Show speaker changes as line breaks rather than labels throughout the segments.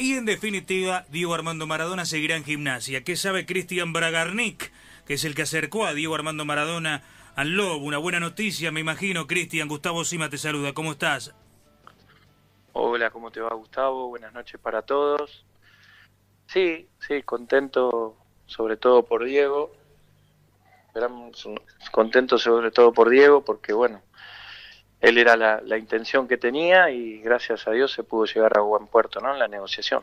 Y en definitiva, Diego Armando Maradona seguirá en gimnasia. ¿Qué sabe Cristian Bragarnik, que es el que acercó a Diego Armando Maradona al Lobo? Una buena noticia, me imagino. Cristian, Gustavo Sima te saluda. ¿Cómo estás?
Hola, ¿cómo te va Gustavo? Buenas noches para todos. Sí, sí, contento sobre todo por Diego. Esperamos, contento sobre todo por Diego porque, bueno, él era la, intención que tenía y gracias a Dios se pudo llegar a buen puerto ¿no? en la negociación.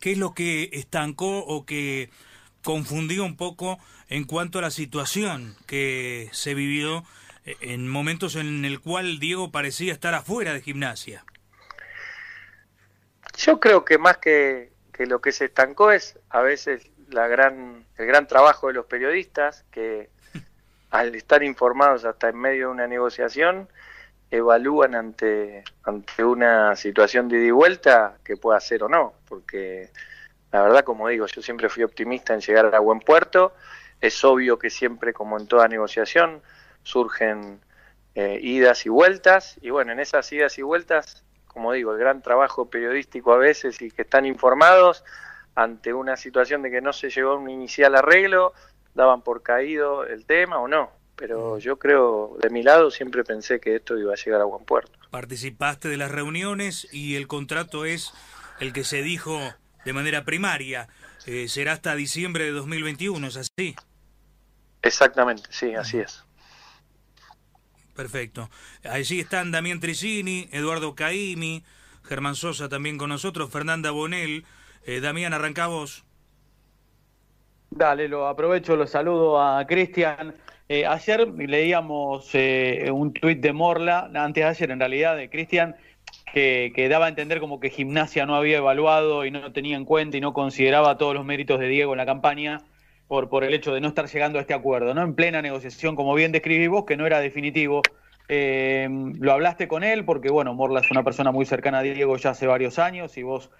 ¿Qué es lo que estancó o que confundió un poco en cuanto a la situación que se vivió en momentos en el cual Diego parecía estar afuera de gimnasia?
Yo creo que más que, que lo que se estancó es a veces la gran, el gran trabajo de los periodistas que al estar informados hasta en medio de una negociación evalúan ante, ante una situación de ida y vuelta que pueda ser o no, porque la verdad, como digo, yo siempre fui optimista en llegar a buen puerto, es obvio que siempre, como en toda negociación, surgen eh, idas y vueltas, y bueno, en esas idas y vueltas, como digo, el gran trabajo periodístico a veces y que están informados ante una situación de que no se llegó a un inicial arreglo, daban por caído el tema o no pero yo creo, de mi lado, siempre pensé que esto iba a llegar a buen puerto.
Participaste de las reuniones y el contrato es el que se dijo de manera primaria. Eh, será hasta diciembre de 2021, ¿es así?
Exactamente, sí, así es.
Perfecto. Allí están Damián Tricini, Eduardo Caimi, Germán Sosa también con nosotros, Fernanda Bonel. Eh, Damián, arrancamos.
Dale, lo aprovecho, lo saludo a Cristian. Eh, ayer leíamos eh, un tuit de Morla, antes de ayer en realidad, de Cristian, que, daba a entender como que Gimnasia no había evaluado y no tenía en cuenta y no consideraba todos los méritos de Diego en la campaña por, el hecho de no estar llegando a este acuerdo, ¿no? En plena negociación, como bien describís vos, que no era definitivo. Eh, lo hablaste con él porque, bueno, Morla es una persona muy cercana a Diego ya hace varios años y vos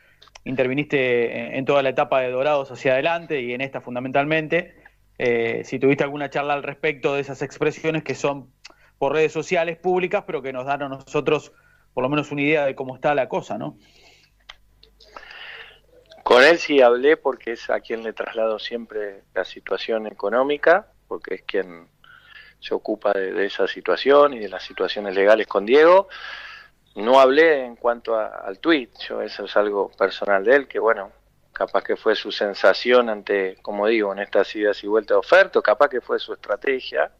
interviniste en toda la etapa de Dorados hacia adelante y en esta fundamentalmente. Eh, si tuviste alguna charla al respecto de esas expresiones que son por redes sociales públicas, pero que nos dan a nosotros por lo menos una idea de cómo está la cosa, ¿no?
Con él sí hablé porque es a quien le traslado siempre la situación económica, porque es quien se ocupa de, esa situación y de las situaciones legales con Diego. No hablé en cuanto al tweet, yo eso es algo personal de él, que bueno, capaz que fue su sensación ante, como digo, en estas idas y vueltas de oferta, capaz que fue su estrategia,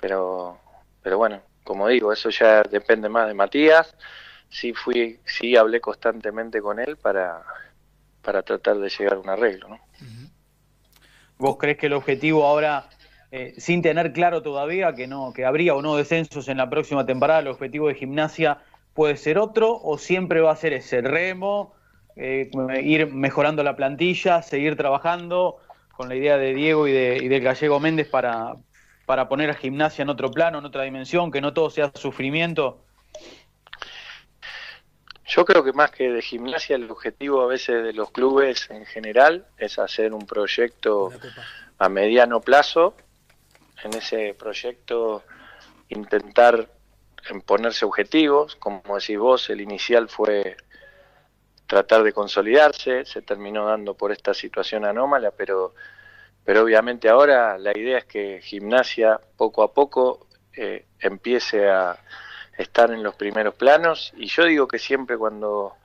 pero, pero bueno, como digo, eso ya depende más de Matías. Sí fui, sí hablé constantemente con él para, para tratar de llegar a un arreglo, ¿no?
¿Vos crees que el objetivo ahora, eh, sin tener claro todavía que no, que habría o no descensos en la próxima temporada, el objetivo de gimnasia puede ser otro o siempre va a ser ese remo? Eh, ir mejorando la plantilla, seguir trabajando con la idea de Diego y, de, del gallego Méndez para, para poner a gimnasia en otro plano, en otra dimensión, que no todo sea sufrimiento?
Yo creo que más que de gimnasia, el objetivo a veces de los clubes en general es hacer un proyecto a mediano plazo. En ese proyecto intentar ponerse objetivos, como decís vos, el inicial fue tratar de consolidarse, se terminó dando por esta situación anómala, pero, pero obviamente ahora la idea es que gimnasia poco a poco eh, empiece a estar en los primeros planos y yo digo que siempre cuando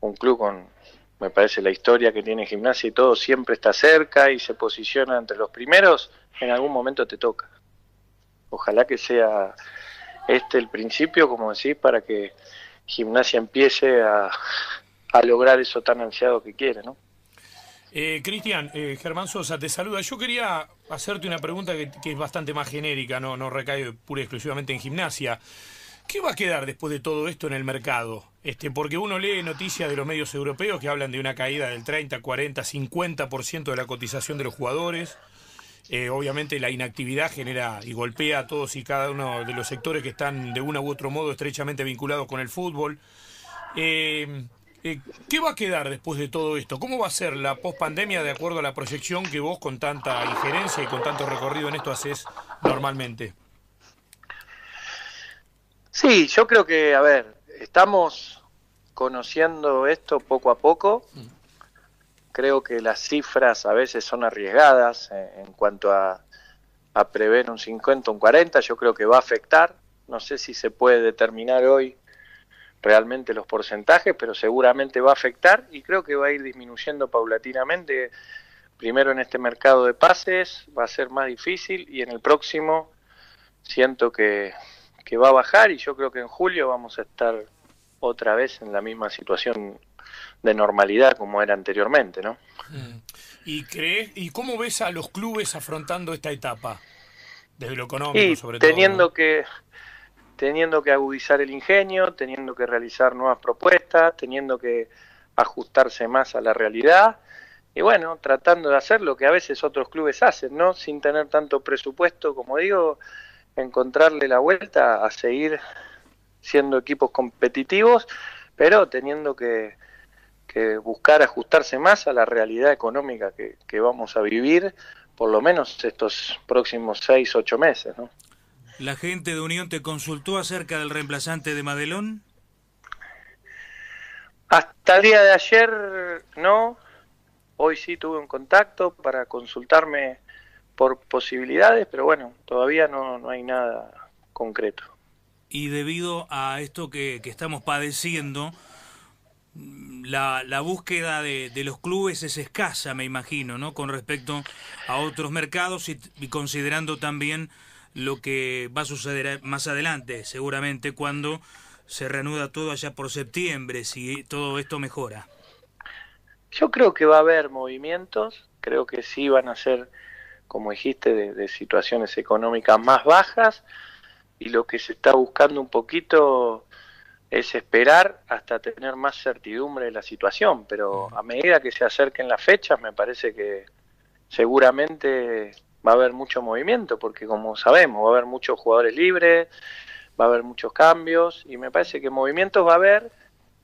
un club con, me parece la historia que tiene gimnasia y todo, siempre está cerca y se posiciona entre los primeros, en algún momento te toca. Ojalá que sea este el principio, como decís, para que gimnasia empiece a, a lograr eso tan ansiado que quiere, ¿no?
Eh, Cristian, eh, Germán Sosa te saluda. Yo quería hacerte una pregunta que, es bastante más genérica, no, no recae pura y exclusivamente en gimnasia. ¿Qué va a quedar después de todo esto en el mercado? Este, porque uno lee noticias de los medios europeos que hablan de una caída del 30, 40, 50% de la cotización de los jugadores. Eh, obviamente la inactividad genera y golpea a todos y cada uno de los sectores que están de una u otro modo estrechamente vinculados con el fútbol. Eh, eh, ¿Qué va a quedar después de todo esto? ¿Cómo va a ser la pospandemia de acuerdo a la proyección que vos con tanta injerencia y con tanto recorrido en esto haces normalmente?
Sí, yo creo que, a ver, estamos conociendo esto poco a poco. Creo que las cifras a veces son arriesgadas en, cuanto a, a prever un 50, un 40. Yo creo que va a afectar. No sé si se puede determinar hoy realmente los porcentajes, pero seguramente va a afectar y creo que va a ir disminuyendo paulatinamente. Primero en este mercado de pases va a ser más difícil y en el próximo siento que, que va a bajar y yo creo que en julio vamos a estar otra vez en la misma situación de normalidad como era anteriormente, ¿no?
Mm. ¿Y crees y cómo ves a los clubes afrontando esta etapa desde lo económico sobre
todo? Teniendo que teniendo que agudizar el ingenio, teniendo que realizar nuevas propuestas, teniendo que ajustarse más a la realidad y bueno, tratando de hacer lo que a veces otros clubes hacen, ¿no? Sin tener tanto presupuesto, como digo, encontrarle la vuelta a seguir siendo equipos competitivos, pero teniendo que, buscar ajustarse más a la realidad económica que, que, vamos a vivir por lo menos estos próximos seis, ocho meses, ¿no?
¿La gente de Unión te consultó acerca del reemplazante de Madelón?
Hasta el día de ayer no. Hoy sí tuve un contacto para consultarme por posibilidades, pero bueno, todavía no, no hay nada concreto.
Y debido a esto que, estamos padeciendo, la, la búsqueda de, los clubes es escasa, me imagino, ¿no? Con respecto a otros mercados y considerando también lo que va a suceder más adelante, seguramente cuando se reanuda todo allá por septiembre, si todo esto mejora.
Yo creo que va a haber movimientos, creo que sí van a ser, como dijiste, de, situaciones económicas más bajas y lo que se está buscando un poquito es esperar hasta tener más certidumbre de la situación, pero a medida que se acerquen las fechas me parece que seguramente va a haber mucho movimiento, porque como sabemos, va a haber muchos jugadores libres, va a haber muchos cambios, y me parece que movimientos va a haber,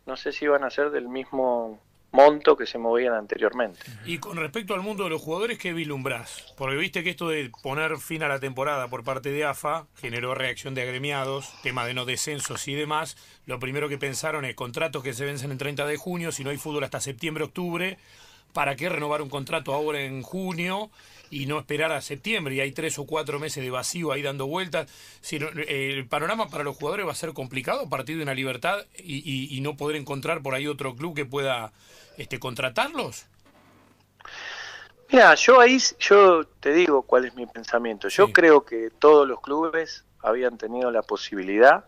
no sé si van a ser del mismo monto que se movían anteriormente.
Y con respecto al mundo de los jugadores, ¿qué vislumbrás? Porque viste que esto de poner fin a la temporada por parte de AFA generó reacción de agremiados, tema de no descensos y demás. Lo primero que pensaron es contratos que se vencen en 30 de junio, si no hay fútbol hasta septiembre, octubre, ¿para qué renovar un contrato ahora en junio? y no esperar a septiembre y hay tres o cuatro meses de vacío ahí dando vueltas. Si el panorama para los jugadores va a ser complicado a partir de una libertad y, no poder encontrar por ahí otro club que pueda este, contratarlos.
Mira, yo ahí yo te digo cuál es mi pensamiento. Yo creo que todos los clubes habían tenido la posibilidad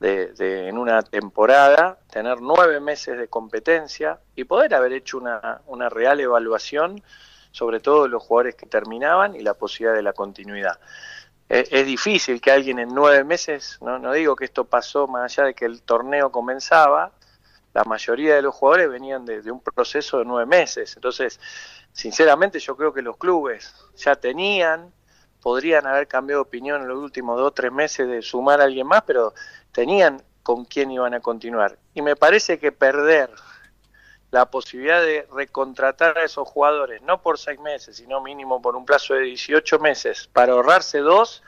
de, de, en una temporada tener nueve meses de competencia y poder haber hecho una, una real evaluación sobre todo los jugadores que terminaban y la posibilidad de la continuidad. Es, difícil que alguien en nueve meses, no, no digo que esto pasó más allá de que el torneo comenzaba, la mayoría de los jugadores venían de, un proceso de nueve meses. Entonces, sinceramente yo creo que los clubes ya tenían, podrían haber cambiado de opinión en los últimos dos o tres meses de sumar a alguien más, pero tenían con quién iban a continuar. Y me parece que perder la posibilidad de recontratar a esos jugadores, no por seis meses, sino mínimo por un plazo de 18 meses, para ahorrarse dos,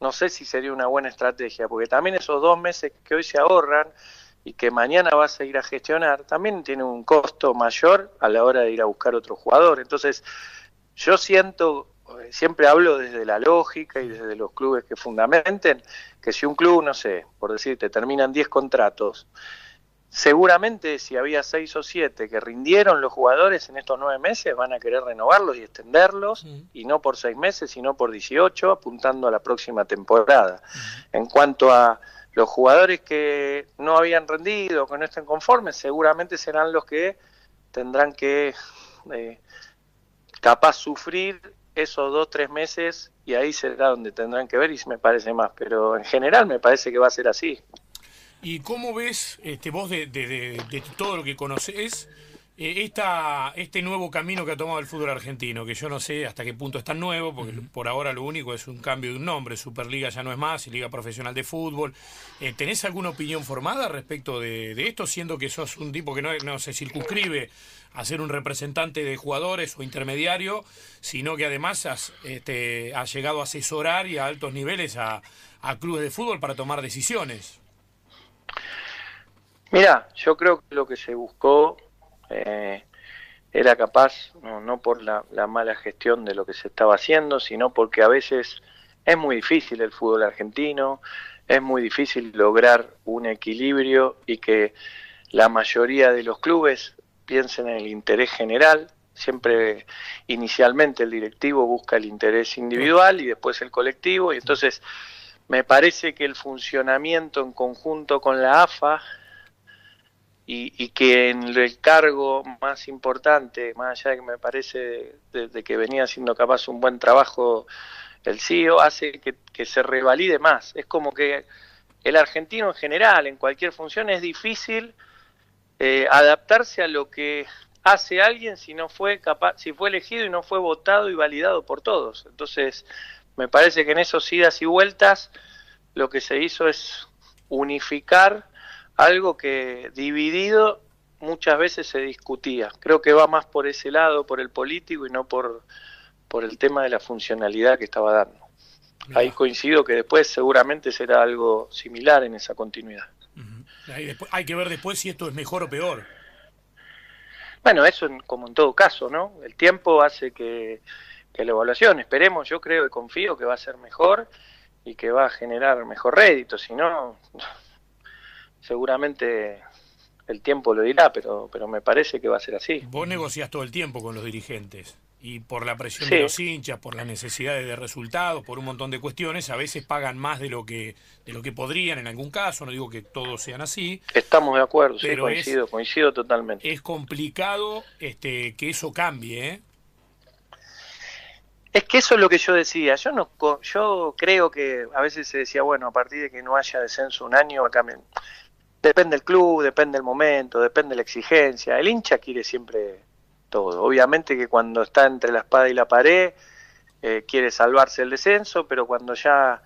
no sé si sería una buena estrategia, porque también esos dos meses que hoy se ahorran y que mañana vas a ir a gestionar, también tiene un costo mayor a la hora de ir a buscar otro jugador. Entonces, yo siento, siempre hablo desde la lógica y desde los clubes que fundamenten, que si un club, no sé, por decirte, terminan 10 contratos, Seguramente si había seis o siete que rindieron los jugadores en estos nueve meses, van a querer renovarlos y extenderlos, y no por seis meses, sino por 18, apuntando a la próxima temporada. En cuanto a los jugadores que no habían rendido, que no estén conformes, seguramente serán los que tendrán que eh, capaz sufrir esos dos, tres meses y ahí será donde tendrán que ver y me parece más, pero en general me parece que va a ser así.
¿Y cómo ves este, vos de, todo lo que conoces eh, este nuevo camino que ha tomado el fútbol argentino? Que yo no sé hasta qué punto es tan nuevo, porque por ahora lo único es un cambio de un nombre. Superliga ya no es más y Liga Profesional de Fútbol. Eh, ¿Tenés alguna opinión formada respecto de, esto, siendo que sos un tipo que no, no se circunscribe a ser un representante de jugadores o intermediario, sino que además has, este, llegado a asesorar y a altos niveles a clubes de fútbol para tomar decisiones?
Mira, yo creo que lo que se buscó eh, era capaz, no, por la, mala gestión de lo que se estaba haciendo, sino porque a veces es muy difícil el fútbol argentino, es muy difícil lograr un equilibrio y que la mayoría de los clubes piensen en el interés general. Siempre inicialmente el directivo busca el interés individual y después el colectivo y entonces me parece que el funcionamiento en conjunto con la AFA y, que en el cargo más importante, más allá de que me parece de, que venía haciendo capaz un buen trabajo el CEO, hace que, se revalide más. Es como que el argentino en general, en cualquier función, es difícil eh, adaptarse a lo que hace alguien si no fue capaz, si fue elegido y no fue votado y validado por todos. Entonces, me parece que en esos idas y vueltas lo que se hizo es unificar algo que dividido muchas veces se discutía. Creo que va más por ese lado, por el político y no por, por el tema de la funcionalidad que estaba dando. Ahí coincido que después seguramente será algo similar en esa continuidad.
Hay que ver después si esto es mejor o peor.
Bueno, eso como en todo caso, ¿no? El tiempo hace que, que la evaluación, esperemos, yo creo y confío que va a ser mejor y que va a generar mejor rédito, si no, seguramente el tiempo lo dirá, pero, pero me parece que va a ser así.
Vos negociás todo el tiempo con los dirigentes y por la presión de los hinchas, por las necesidades de resultados, por un montón de cuestiones, a veces pagan más de lo que de lo que podrían en algún caso, no digo que todos sean así.
Estamos de acuerdo, sí, coincido, coincido totalmente.
Es complicado este que eso cambie, ¿eh?
Es que eso es lo que yo decía. Yo no, yo creo que a veces se decía, bueno, a partir de que no haya descenso un año cambiar. Depende del club, depende del momento, depende de la exigencia. El hincha quiere siempre todo. Obviamente que cuando está entre la espada y la pared eh, quiere salvarse el descenso, pero cuando ya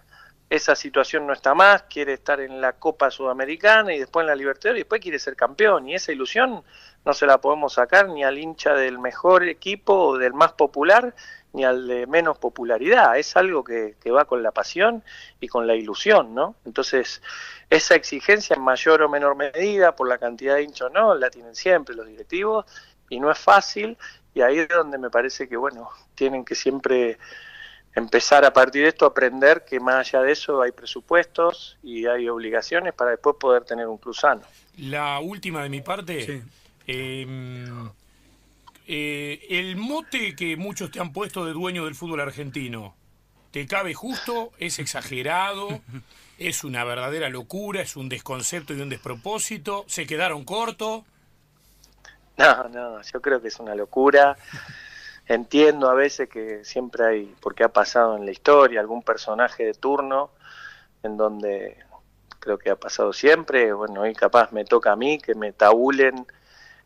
esa situación no está más, quiere estar en la Copa Sudamericana y después en la Libertadores y después quiere ser campeón. Y esa ilusión no se la podemos sacar ni al hincha del mejor equipo o del más popular, ni al de menos popularidad. Es algo que, que va con la pasión y con la ilusión, ¿no? Entonces, esa exigencia en mayor o menor medida, por la cantidad de hinchos no, la tienen siempre los directivos y no es fácil y ahí es donde me parece que, bueno, tienen que siempre empezar a partir de esto a aprender que más allá de eso hay presupuestos y hay obligaciones para después poder tener un club sano.
La última de mi parte, em, eh, el mote que muchos te han puesto de dueño del fútbol argentino, ¿te cabe justo? ¿Es exagerado? es una verdadera locura, es un desconcepto y un despropósito, se quedaron cortos.
No, no, yo creo que es una locura. Entiendo a veces que siempre hay, porque ha pasado en la historia, algún personaje de turno en donde creo que ha pasado siempre, bueno, y capaz me toca a mí que me tabulen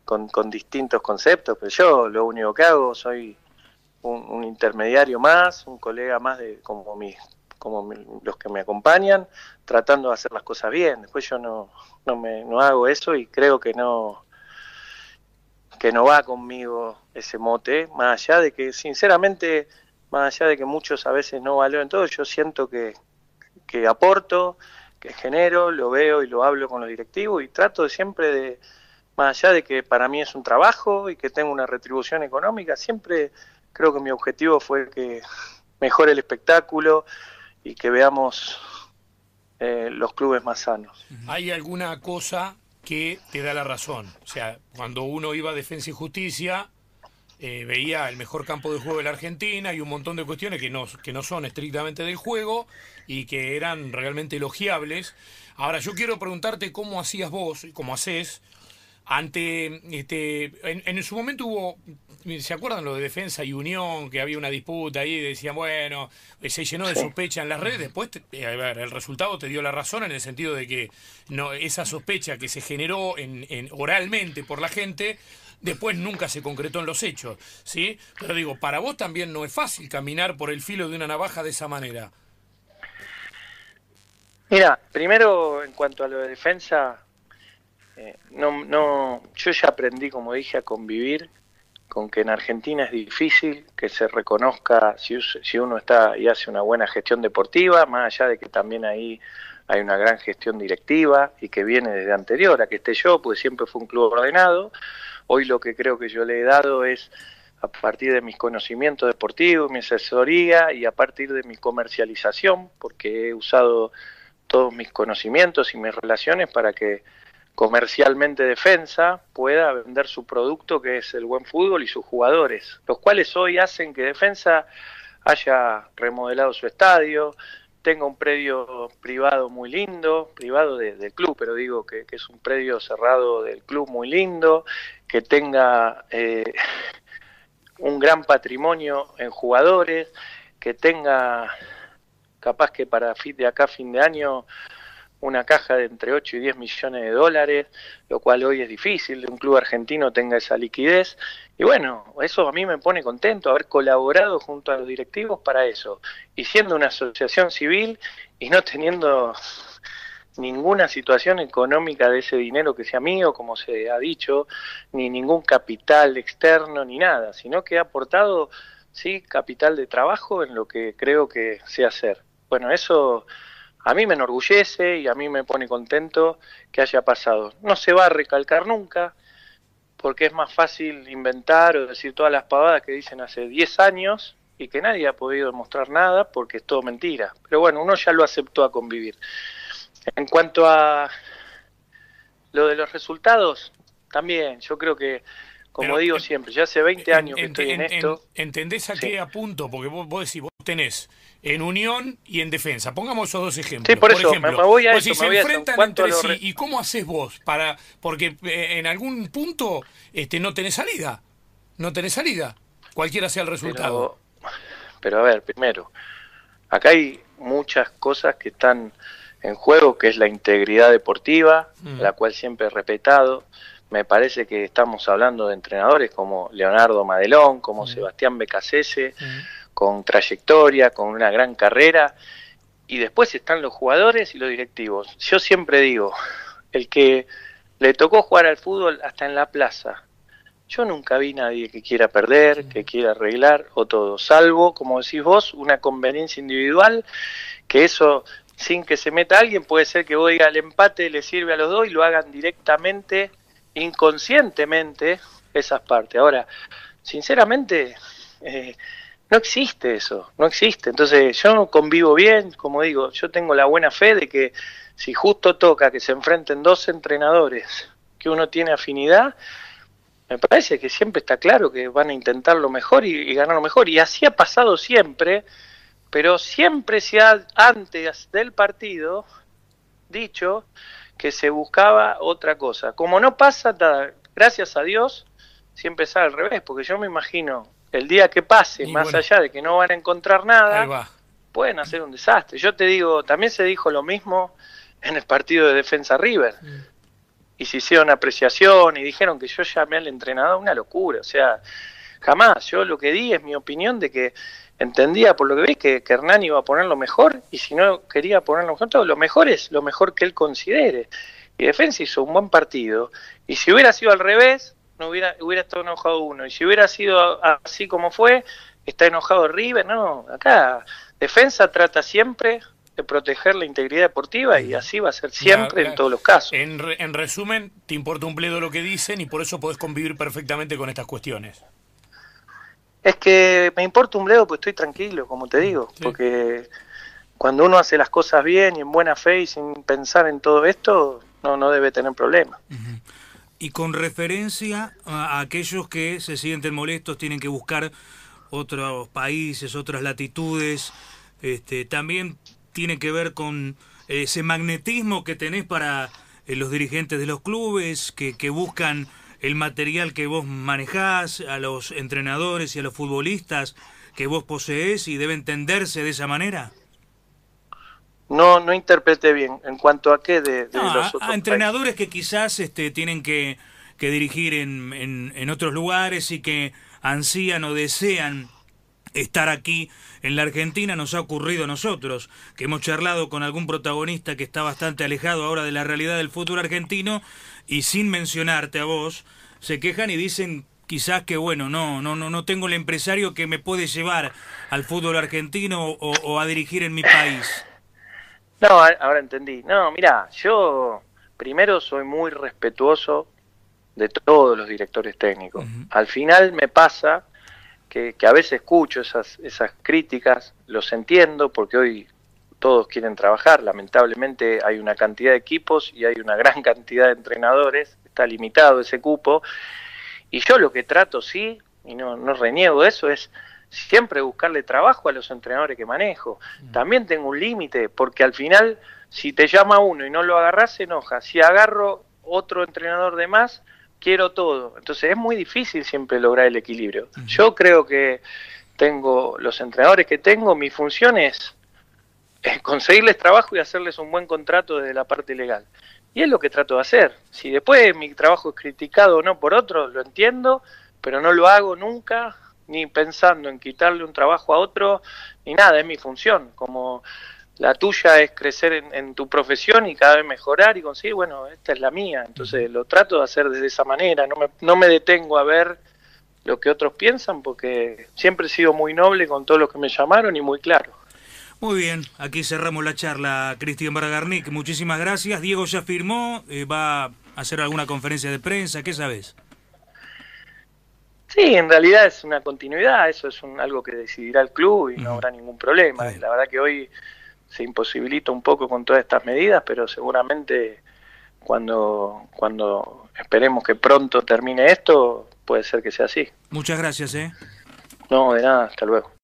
con, con distintos conceptos, pero yo lo único que hago soy un, un intermediario más, un colega más de como mis como los que me acompañan, tratando de hacer las cosas bien. Después yo no, no, me, no hago eso y creo que no, que no va conmigo ese mote, más allá de que, sinceramente, más allá de que muchos a veces no valoran todo, yo siento que, que aporto, que genero, lo veo y lo hablo con los directivos y trato siempre de, más allá de que para mí es un trabajo y que tengo una retribución económica, siempre creo que mi objetivo fue que mejore el espectáculo, y que veamos eh, los clubes más sanos.
¿Hay alguna cosa que te da la razón? O sea, cuando uno iba a Defensa y Justicia, eh, veía el mejor campo de juego de la Argentina y un montón de cuestiones que no, que no son estrictamente del juego y que eran realmente elogiables. Ahora, yo quiero preguntarte cómo hacías vos, y cómo haces, ante este en, en, su momento hubo ¿Se acuerdan lo de Defensa y Unión? Que había una disputa ahí, decían, bueno, eh, se llenó de sospecha en las redes. Después, eh, a ver, el resultado te dio la razón en el sentido de que no esa sospecha que se generó en, oralmente por la gente, después nunca se concretó en los hechos. ¿sí? Pero digo, para vos también no es fácil caminar por el filo de una navaja de esa manera.
Mira, primero en cuanto a lo de defensa, eh, no, no, yo ya aprendí, como dije, a convivir con que en Argentina es difícil que se reconozca si, si uno está y hace una buena gestión deportiva, más allá de que también ahí hay una gran gestión directiva y que viene desde anterior a que esté yo, pues siempre fue un club ordenado. Hoy lo que creo que yo le he dado es a partir de mis conocimientos deportivos, mi asesoría y a partir de mi comercialización, porque he usado todos mis conocimientos y mis relaciones para que comercialmente defensa pueda vender su producto que es el buen fútbol y sus jugadores, los cuales hoy hacen que defensa haya remodelado su estadio, tenga un predio privado muy lindo, privado del club, pero digo que, es un predio cerrado del club muy lindo, que tenga eh, un gran patrimonio en jugadores, que tenga capaz que para de acá fin de año una caja de entre 8 y 10 millones de dólares, lo cual hoy es difícil, de un club argentino tenga esa liquidez. Y bueno, eso a mí me pone contento, haber colaborado junto a los directivos para eso. Y siendo una asociación civil y no teniendo ninguna situación económica de ese dinero que sea mío, como se ha dicho, ni ningún capital externo, ni nada, sino que ha aportado, sí, capital de trabajo en lo que creo que sé hacer. Bueno, eso a mí me enorgullece y a mí me pone contento que haya pasado. No se va a recalcar nunca, porque es más fácil inventar o decir todas las pavadas que dicen hace 10 años y que nadie ha podido demostrar nada porque es todo mentira. Pero bueno, uno ya lo aceptó a convivir. En cuanto a lo de los resultados, también yo creo que como digo siempre, ya hace 20 años que estoy en, esto.
¿Entendés a qué apunto? Porque vos, vos decís, vos tenés en unión y en defensa. Pongamos esos dos ejemplos.
Sí, por, eso, ejemplo, me, voy a eso,
se enfrentan entre sí, ¿y cómo haces vos? para Porque eh, en algún punto este, no tenés salida. No tenés salida, cualquiera sea el resultado.
Pero, a ver, primero, acá hay muchas cosas que están en juego, que es la integridad deportiva, mm. la cual siempre he respetado me parece que estamos hablando de entrenadores como Leonardo Madelón, como Sebastián Becasese, con trayectoria, con una gran carrera, y después están los jugadores y los directivos. Yo siempre digo, el que le tocó jugar al fútbol hasta en la plaza, yo nunca vi nadie que quiera perder, que quiera arreglar o todo, salvo, como decís vos, una conveniencia individual, que eso sin que se meta alguien, puede ser que voy al empate le sirve a los dos y lo hagan directamente inconscientemente esas partes. Ahora, sinceramente, eh, no existe eso, no existe. Entonces yo convivo bien, como digo, yo tengo la buena fe de que si justo toca que se enfrenten dos entrenadores que uno tiene afinidad, me parece que siempre está claro que van a intentar lo mejor y, ganar lo mejor. Y así ha pasado siempre, pero siempre se ha, antes del partido, dicho que se buscaba otra cosa. Como no pasa, gracias a Dios, siempre sale al revés, porque yo me imagino el día que pase, más allá de que no van a encontrar nada, pueden hacer un desastre. Yo te digo, también se dijo lo mismo en el partido de defensa River. Mm. Y se hicieron apreciación y dijeron que yo llamé al entrenador, una locura. O sea, jamás. Yo lo que di es mi opinión de que entendía por lo que veis que, Hernán iba a poner lo mejor y si no quería poner lo mejor, todo lo mejor es lo mejor que él considere. Y Defensa hizo un buen partido y si hubiera sido al revés, no hubiera, hubiera estado enojado uno. Y si hubiera sido así como fue, está enojado River. No, acá Defensa trata siempre de proteger la integridad deportiva y así va a ser siempre en todos los casos.
En, en resumen, te importa un pledo lo que dicen y por eso podés convivir perfectamente con estas cuestiones.
Es que me importa un bledo porque estoy tranquilo, como te digo, porque cuando uno hace las cosas bien y en buena fe y sin pensar en todo esto, no, no debe tener problema.
Y con referencia a aquellos que se sienten molestos, tienen que buscar otros países, otras latitudes, este, también tiene que ver con ese magnetismo que tenés para eh, los dirigentes de los clubes, que, buscan el material que vos manejás, a los entrenadores y a los futbolistas que vos poseés y debe entenderse de esa manera?
No, no interprete bien. ¿En cuanto a qué de, los
a, entrenadores que quizás este, tienen que, que dirigir en, en, en otros lugares y que ansían o desean estar aquí en la Argentina nos ha ocurrido a nosotros, que hemos charlado con algún protagonista que está bastante alejado ahora de la realidad del fútbol argentino y sin mencionarte a vos, se quejan y dicen quizás que bueno, no, no, no, no tengo el empresario que me puede llevar al fútbol argentino o, a dirigir en mi país.
No, ahora entendí. No, mira, yo primero soy muy respetuoso de todos los directores técnicos. Al final me pasa que, que, a veces escucho esas, esas críticas, los entiendo porque hoy todos quieren trabajar, lamentablemente hay una cantidad de equipos y hay una gran cantidad de entrenadores, está limitado ese cupo, y yo lo que trato, sí, y no, no reniego eso, es siempre buscarle trabajo a los entrenadores que manejo. Mm. También tengo un límite, porque al final, si te llama uno y no lo agarras, se enoja. Si agarro otro entrenador de más, quiero todo. Entonces es muy difícil siempre lograr el equilibrio. Yo creo que tengo los entrenadores que tengo, mi función es conseguirles trabajo y hacerles un buen contrato desde la parte legal. Y es lo que trato de hacer. Si después mi trabajo es criticado o no por otros, lo entiendo, pero no lo hago nunca, ni pensando en quitarle un trabajo a otro, ni nada, es mi función. Como la tuya es crecer en, tu profesión y cada vez mejorar y conseguir, bueno, esta es la mía. Entonces lo trato de hacer de esa manera, no me, no me detengo a ver lo que otros piensan porque siempre he sido muy noble con todos los que me llamaron y muy claro.
Muy bien, aquí cerramos la charla, Cristian Baragarnik. Muchísimas gracias. Diego ya firmó, eh, va a hacer alguna conferencia de prensa, ¿qué sabes?
Sí, en realidad es una continuidad, eso es un, algo que decidirá el club y no habrá ningún problema. La verdad que hoy se imposibilita un poco con todas estas medidas, pero seguramente cuando, cuando esperemos que pronto termine esto, puede ser que sea así.
Muchas gracias, ¿eh?
No, de nada, hasta luego.